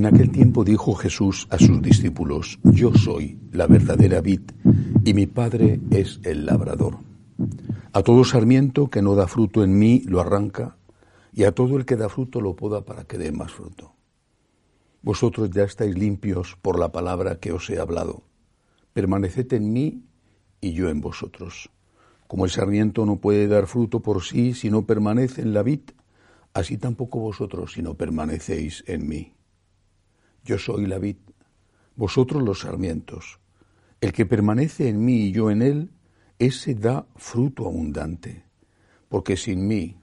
En aquel tiempo dijo Jesús a sus discípulos, Yo soy la verdadera vid y mi Padre es el labrador. A todo sarmiento que no da fruto en mí lo arranca, y a todo el que da fruto lo poda para que dé más fruto. Vosotros ya estáis limpios por la palabra que os he hablado. Permaneced en mí y yo en vosotros. Como el sarmiento no puede dar fruto por sí si no permanece en la vid, así tampoco vosotros si no permanecéis en mí. Yo soy la vid, vosotros los sarmientos. El que permanece en mí y yo en él, ese da fruto abundante, porque sin mí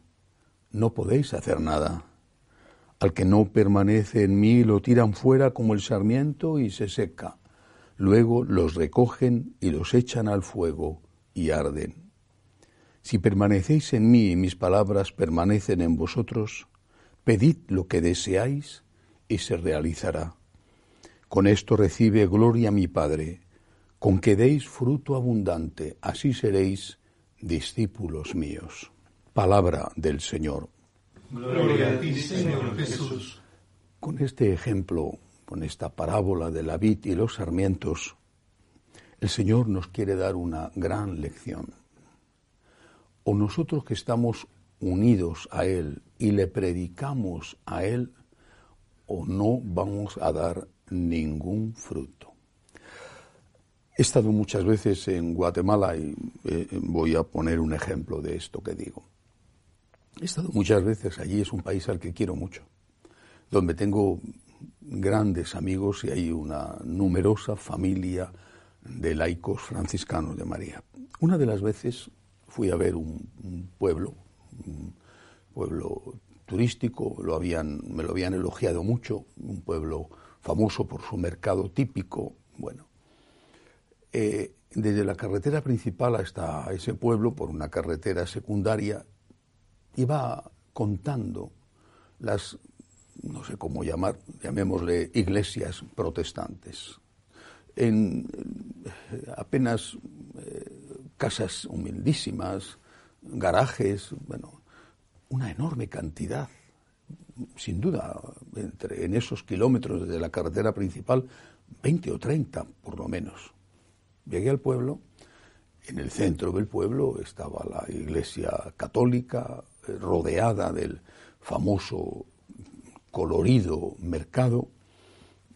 no podéis hacer nada. Al que no permanece en mí lo tiran fuera como el sarmiento y se seca. Luego los recogen y los echan al fuego y arden. Si permanecéis en mí y mis palabras permanecen en vosotros, pedid lo que deseáis y se realizará. Con esto recibe gloria mi Padre, con que deis fruto abundante, así seréis discípulos míos. Palabra del Señor. Gloria a ti, Señor Jesús. Con este ejemplo, con esta parábola de la vid y los sarmientos, el Señor nos quiere dar una gran lección. O nosotros que estamos unidos a Él y le predicamos a Él, o no vamos a dar ningún fruto. He estado muchas veces en Guatemala y eh, voy a poner un ejemplo de esto que digo. He estado muchas veces allí, es un país al que quiero mucho, donde tengo grandes amigos y hay una numerosa familia de laicos franciscanos de María. Una de las veces fui a ver un, un pueblo, un pueblo turístico, lo habían, me lo habían elogiado mucho, un pueblo famoso por su mercado típico. Bueno, eh, desde la carretera principal hasta ese pueblo, por una carretera secundaria, iba contando las, no sé cómo llamar, llamémosle iglesias protestantes. En apenas eh, casas humildísimas, garajes, bueno, una enorme cantidad, sin duda, entre, en esos kilómetros desde la carretera principal, 20 o 30 por lo menos. Llegué al pueblo, en el centro del pueblo estaba la iglesia católica, eh, rodeada del famoso colorido mercado.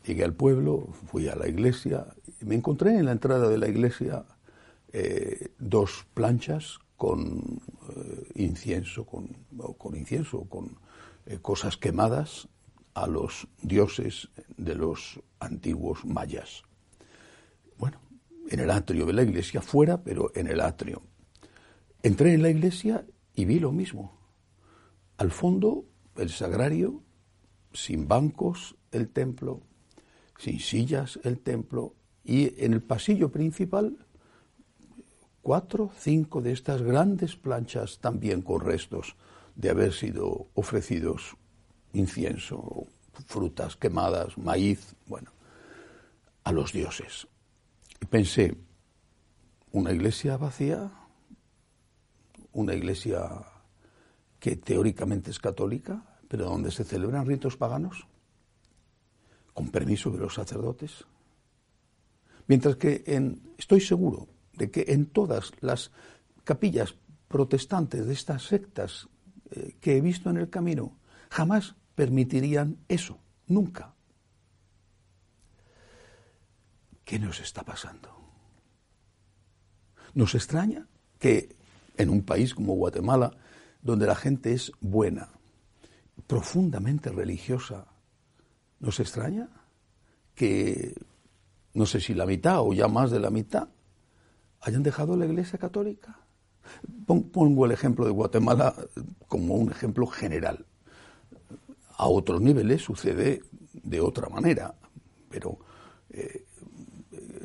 Llegué al pueblo, fui a la iglesia y me encontré en la entrada de la iglesia eh, dos planchas con eh, incienso, con, con incienso, con cosas quemadas a los dioses de los antiguos mayas. Bueno, en el atrio de la iglesia, fuera, pero en el atrio. Entré en la iglesia y vi lo mismo. Al fondo, el sagrario, sin bancos, el templo, sin sillas, el templo, y en el pasillo principal cuatro, cinco de estas grandes planchas también con restos de haber sido ofrecidos incienso, frutas quemadas, maíz, bueno, a los dioses. Y pensé, una iglesia vacía, una iglesia que teóricamente es católica, pero donde se celebran ritos paganos, con permiso de los sacerdotes. Mientras que en, estoy seguro de que en todas las capillas protestantes de estas sectas eh, que he visto en el camino jamás permitirían eso, nunca. ¿Qué nos está pasando? Nos extraña que en un país como Guatemala, donde la gente es buena, profundamente religiosa, ¿nos extraña que, no sé si la mitad o ya más de la mitad, hayan dejado la Iglesia Católica Pongo el ejemplo de Guatemala como un ejemplo general. A otros niveles sucede de otra manera, pero eh,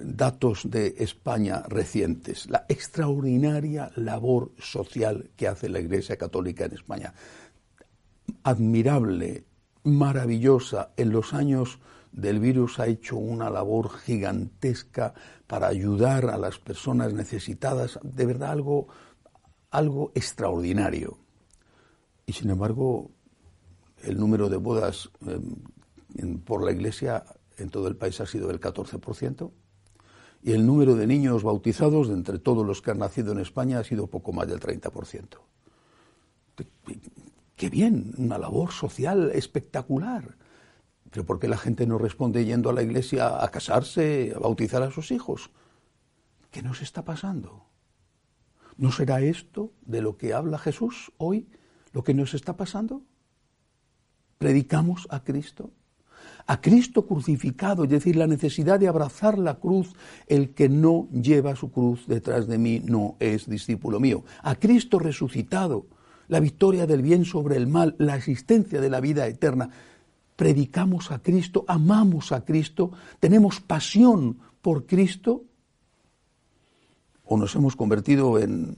datos de España recientes, la extraordinaria labor social que hace la Iglesia Católica en España. Admirable, maravillosa. En los años del virus ha hecho una labor gigantesca para ayudar a las personas necesitadas, de verdad algo, algo extraordinario. Y sin embargo, el número de bodas em, por la Iglesia en todo el país ha sido del 14% y el número de niños bautizados de entre todos los que han nacido en España ha sido poco más del 30%. Qué bien, una labor social espectacular. Pero ¿por qué la gente no responde yendo a la iglesia a casarse, a bautizar a sus hijos? ¿Qué nos está pasando? ¿No será esto de lo que habla Jesús hoy lo que nos está pasando? ¿Predicamos a Cristo? a Cristo crucificado, es decir, la necesidad de abrazar la cruz, el que no lleva su cruz detrás de mí no es discípulo mío. A Cristo resucitado, la victoria del bien sobre el mal, la existencia de la vida eterna. Predicamos a Cristo, amamos a Cristo, tenemos pasión por Cristo, o nos hemos convertido en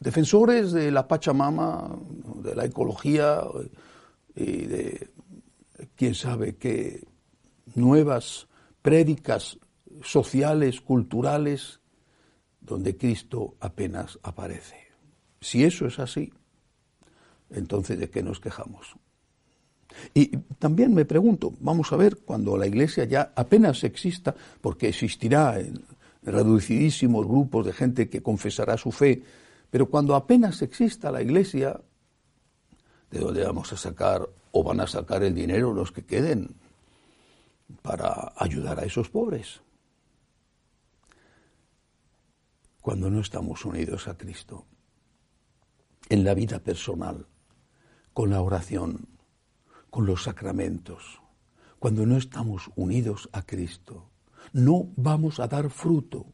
defensores de la Pachamama, de la ecología y de quién sabe qué nuevas prédicas sociales, culturales, donde Cristo apenas aparece. Si eso es así, entonces ¿de qué nos quejamos? Y también me pregunto, vamos a ver, cuando la Iglesia ya apenas exista, porque existirá en reducidísimos grupos de gente que confesará su fe, pero cuando apenas exista la Iglesia, ¿de dónde vamos a sacar o van a sacar el dinero los que queden para ayudar a esos pobres. Cuando no estamos unidos a Cristo, en la vida personal, con la oración, con los sacramentos, cuando no estamos unidos a Cristo, no vamos a dar fruto.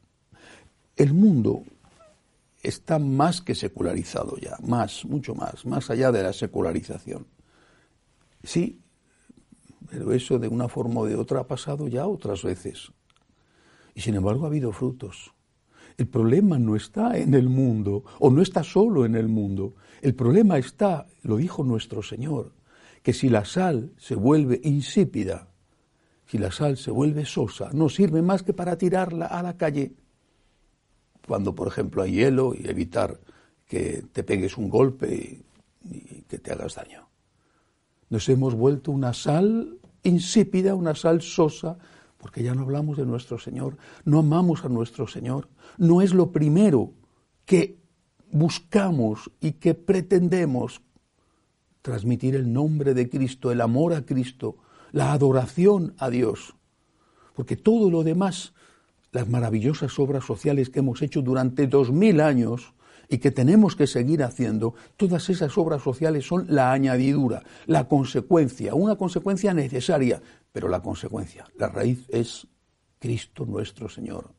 El mundo está más que secularizado ya, más, mucho más, más allá de la secularización. Sí, pero eso de una forma o de otra ha pasado ya otras veces. Y sin embargo ha habido frutos. El problema no está en el mundo, o no está solo en el mundo. El problema está, lo dijo nuestro Señor, que si la sal se vuelve insípida, si la sal se vuelve sosa, no sirve más que para tirarla a la calle. Cuando, por ejemplo, hay hielo y evitar que te pegues un golpe y que te hagas daño. Nos hemos vuelto una sal insípida, una sal sosa, porque ya no hablamos de nuestro Señor, no amamos a nuestro Señor, no es lo primero que buscamos y que pretendemos transmitir el nombre de Cristo, el amor a Cristo, la adoración a Dios, porque todo lo demás, las maravillosas obras sociales que hemos hecho durante dos mil años, y que tenemos que seguir haciendo, todas esas obras sociales son la añadidura, la consecuencia, una consecuencia necesaria, pero la consecuencia, la raíz es Cristo nuestro Señor.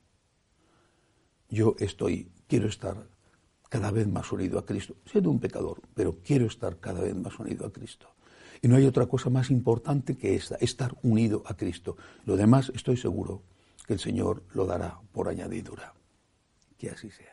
Yo estoy, quiero estar cada vez más unido a Cristo, siendo un pecador, pero quiero estar cada vez más unido a Cristo. Y no hay otra cosa más importante que esta, estar unido a Cristo. Lo demás estoy seguro que el Señor lo dará por añadidura. Que así sea.